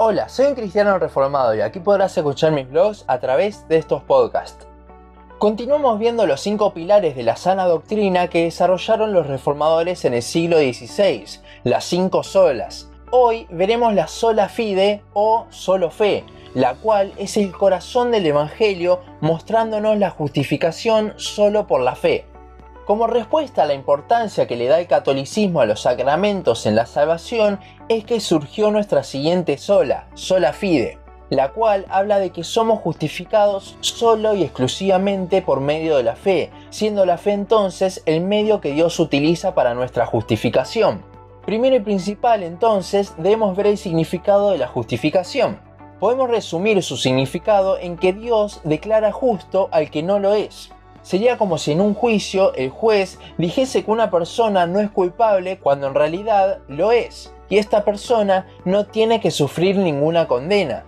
Hola, soy un cristiano reformado y aquí podrás escuchar mis blogs a través de estos podcasts. Continuamos viendo los cinco pilares de la sana doctrina que desarrollaron los reformadores en el siglo XVI, las cinco solas. Hoy veremos la sola fide o solo fe, la cual es el corazón del Evangelio mostrándonos la justificación solo por la fe. Como respuesta a la importancia que le da el catolicismo a los sacramentos en la salvación, es que surgió nuestra siguiente sola, sola fide, la cual habla de que somos justificados solo y exclusivamente por medio de la fe, siendo la fe entonces el medio que Dios utiliza para nuestra justificación. Primero y principal entonces debemos ver el significado de la justificación. Podemos resumir su significado en que Dios declara justo al que no lo es. Sería como si en un juicio el juez dijese que una persona no es culpable cuando en realidad lo es, y esta persona no tiene que sufrir ninguna condena.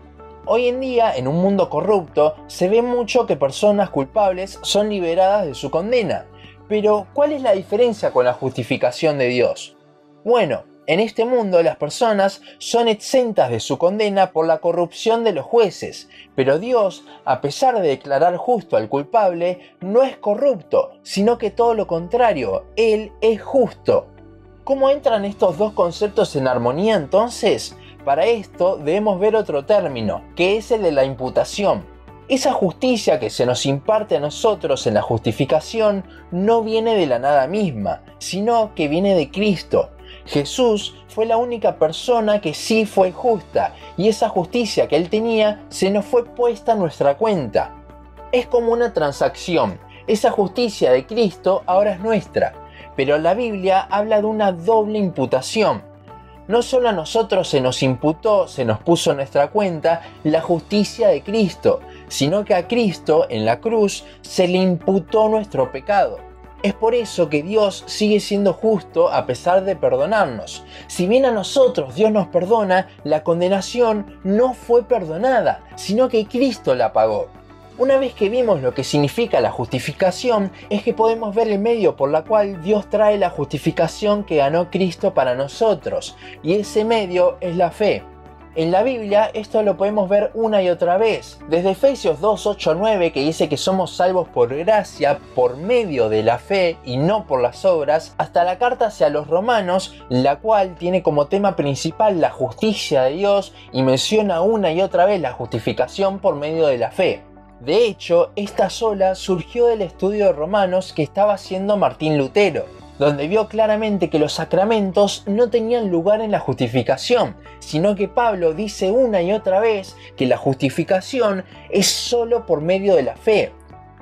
Hoy en día, en un mundo corrupto, se ve mucho que personas culpables son liberadas de su condena. Pero, ¿cuál es la diferencia con la justificación de Dios? Bueno, en este mundo las personas son exentas de su condena por la corrupción de los jueces, pero Dios, a pesar de declarar justo al culpable, no es corrupto, sino que todo lo contrario, Él es justo. ¿Cómo entran estos dos conceptos en armonía entonces? Para esto debemos ver otro término, que es el de la imputación. Esa justicia que se nos imparte a nosotros en la justificación no viene de la nada misma, sino que viene de Cristo, Jesús fue la única persona que sí fue justa y esa justicia que él tenía se nos fue puesta a nuestra cuenta. Es como una transacción. Esa justicia de Cristo ahora es nuestra, pero la Biblia habla de una doble imputación. No solo a nosotros se nos imputó, se nos puso en nuestra cuenta la justicia de Cristo, sino que a Cristo en la cruz se le imputó nuestro pecado. Es por eso que Dios sigue siendo justo a pesar de perdonarnos. Si bien a nosotros Dios nos perdona, la condenación no fue perdonada, sino que Cristo la pagó. Una vez que vimos lo que significa la justificación, es que podemos ver el medio por la cual Dios trae la justificación que ganó Cristo para nosotros, y ese medio es la fe. En la Biblia esto lo podemos ver una y otra vez, desde Efesios 2, 8, 9 que dice que somos salvos por gracia, por medio de la fe y no por las obras, hasta la carta hacia los romanos, la cual tiene como tema principal la justicia de Dios y menciona una y otra vez la justificación por medio de la fe. De hecho, esta sola surgió del estudio de romanos que estaba haciendo Martín Lutero donde vio claramente que los sacramentos no tenían lugar en la justificación, sino que Pablo dice una y otra vez que la justificación es solo por medio de la fe.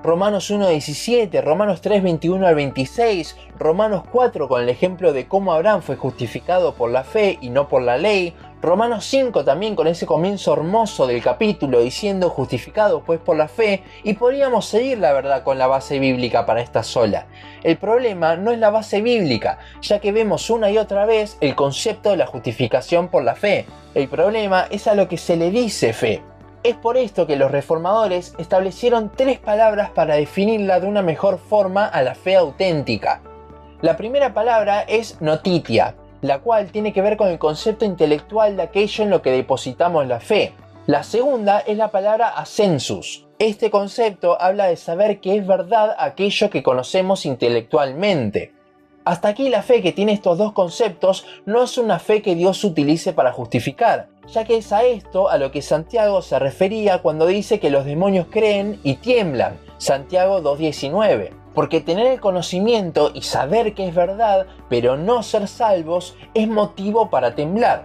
Romanos 1.17, Romanos 3.21 al 26, Romanos 4 con el ejemplo de cómo Abraham fue justificado por la fe y no por la ley, Romanos 5 también con ese comienzo hermoso del capítulo diciendo justificado pues por la fe y podríamos seguir la verdad con la base bíblica para esta sola. El problema no es la base bíblica, ya que vemos una y otra vez el concepto de la justificación por la fe. El problema es a lo que se le dice fe. Es por esto que los reformadores establecieron tres palabras para definirla de una mejor forma a la fe auténtica. La primera palabra es notitia, la cual tiene que ver con el concepto intelectual de aquello en lo que depositamos la fe. La segunda es la palabra ascensus. Este concepto habla de saber que es verdad aquello que conocemos intelectualmente. Hasta aquí la fe que tiene estos dos conceptos no es una fe que Dios utilice para justificar, ya que es a esto a lo que Santiago se refería cuando dice que los demonios creen y tiemblan, Santiago 2.19 porque tener el conocimiento y saber que es verdad, pero no ser salvos, es motivo para temblar.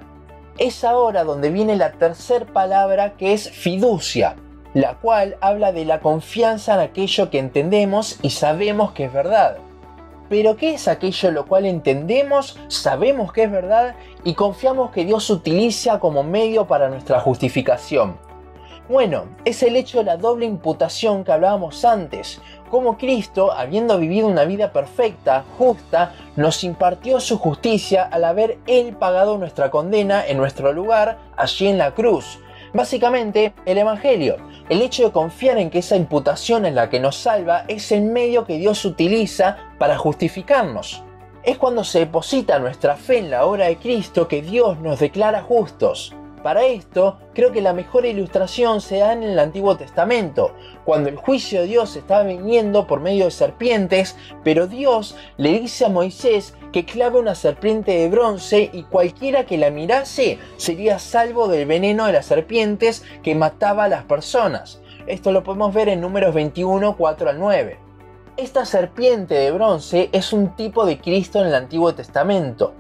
Es ahora donde viene la tercera palabra que es fiducia, la cual habla de la confianza en aquello que entendemos y sabemos que es verdad. Pero ¿qué es aquello lo cual entendemos, sabemos que es verdad y confiamos que Dios utiliza como medio para nuestra justificación? Bueno, es el hecho de la doble imputación que hablábamos antes, como Cristo, habiendo vivido una vida perfecta, justa, nos impartió su justicia al haber Él pagado nuestra condena en nuestro lugar allí en la cruz. Básicamente, el Evangelio, el hecho de confiar en que esa imputación en la que nos salva es el medio que Dios utiliza para justificarnos. Es cuando se deposita nuestra fe en la obra de Cristo que Dios nos declara justos. Para esto, creo que la mejor ilustración se da en el Antiguo Testamento, cuando el juicio de Dios estaba viniendo por medio de serpientes, pero Dios le dice a Moisés que clave una serpiente de bronce y cualquiera que la mirase sería salvo del veneno de las serpientes que mataba a las personas. Esto lo podemos ver en números 21, 4 al 9. Esta serpiente de bronce es un tipo de Cristo en el Antiguo Testamento.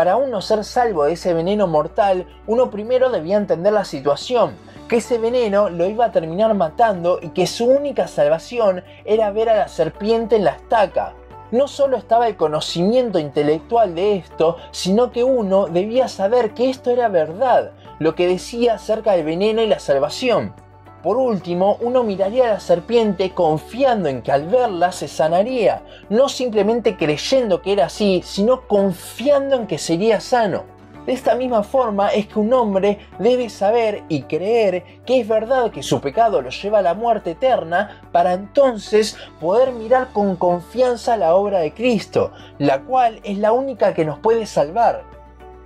Para uno ser salvo de ese veneno mortal, uno primero debía entender la situación, que ese veneno lo iba a terminar matando y que su única salvación era ver a la serpiente en la estaca. No solo estaba el conocimiento intelectual de esto, sino que uno debía saber que esto era verdad, lo que decía acerca del veneno y la salvación. Por último, uno miraría a la serpiente confiando en que al verla se sanaría, no simplemente creyendo que era así, sino confiando en que sería sano. De esta misma forma es que un hombre debe saber y creer que es verdad que su pecado lo lleva a la muerte eterna para entonces poder mirar con confianza la obra de Cristo, la cual es la única que nos puede salvar.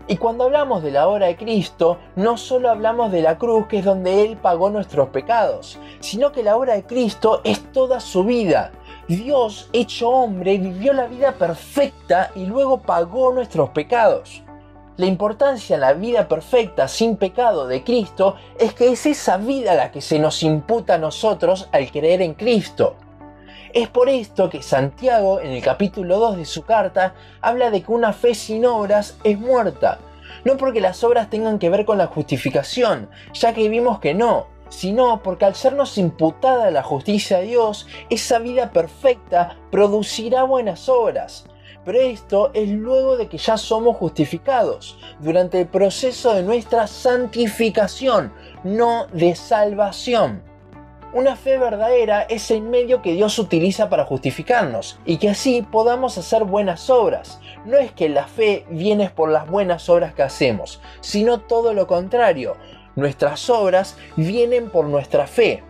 Y cuando hablamos de la obra de Cristo, no solo hablamos de la cruz, que es donde Él pagó nuestros pecados, sino que la obra de Cristo es toda su vida. Dios, hecho hombre, vivió la vida perfecta y luego pagó nuestros pecados. La importancia en la vida perfecta sin pecado de Cristo es que es esa vida la que se nos imputa a nosotros al creer en Cristo. Es por esto que Santiago, en el capítulo 2 de su carta, habla de que una fe sin obras es muerta. No porque las obras tengan que ver con la justificación, ya que vimos que no, sino porque al sernos imputada la justicia de Dios, esa vida perfecta producirá buenas obras. Pero esto es luego de que ya somos justificados, durante el proceso de nuestra santificación, no de salvación. Una fe verdadera es el medio que Dios utiliza para justificarnos y que así podamos hacer buenas obras. No es que la fe viene por las buenas obras que hacemos, sino todo lo contrario. Nuestras obras vienen por nuestra fe.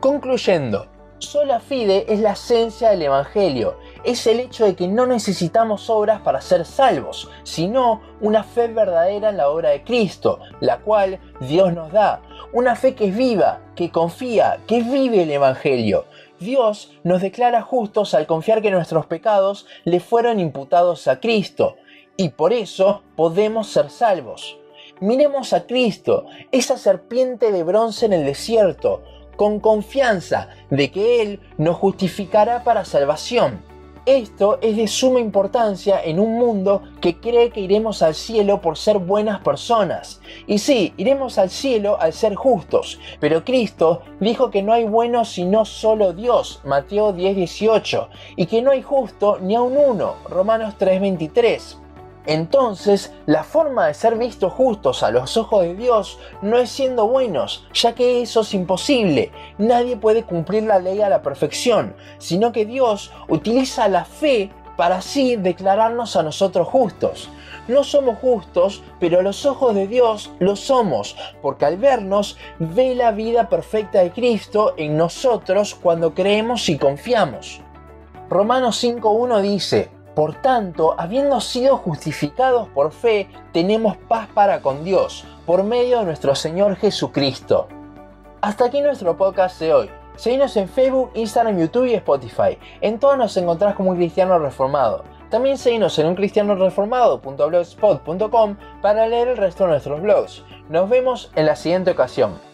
Concluyendo, sola fide es la esencia del Evangelio. Es el hecho de que no necesitamos obras para ser salvos, sino una fe verdadera en la obra de Cristo, la cual Dios nos da una fe que es viva, que confía, que vive el Evangelio. Dios nos declara justos al confiar que nuestros pecados le fueron imputados a Cristo y por eso podemos ser salvos. Miremos a Cristo, esa serpiente de bronce en el desierto, con confianza de que Él nos justificará para salvación. Esto es de suma importancia en un mundo que cree que iremos al cielo por ser buenas personas. Y sí, iremos al cielo al ser justos, pero Cristo dijo que no hay bueno sino solo Dios, Mateo 10:18, y que no hay justo ni a un uno, Romanos 3:23. Entonces, la forma de ser vistos justos a los ojos de Dios no es siendo buenos, ya que eso es imposible. Nadie puede cumplir la ley a la perfección, sino que Dios utiliza la fe para así declararnos a nosotros justos. No somos justos, pero a los ojos de Dios lo somos, porque al vernos ve la vida perfecta de Cristo en nosotros cuando creemos y confiamos. Romanos 5.1 dice, por tanto, habiendo sido justificados por fe, tenemos paz para con Dios, por medio de nuestro Señor Jesucristo. Hasta aquí nuestro podcast de hoy. Seguinos en Facebook, Instagram, YouTube y Spotify. En todos nos encontrás como un cristiano reformado. También seguinos en uncristianoreformado.blogspot.com para leer el resto de nuestros blogs. Nos vemos en la siguiente ocasión.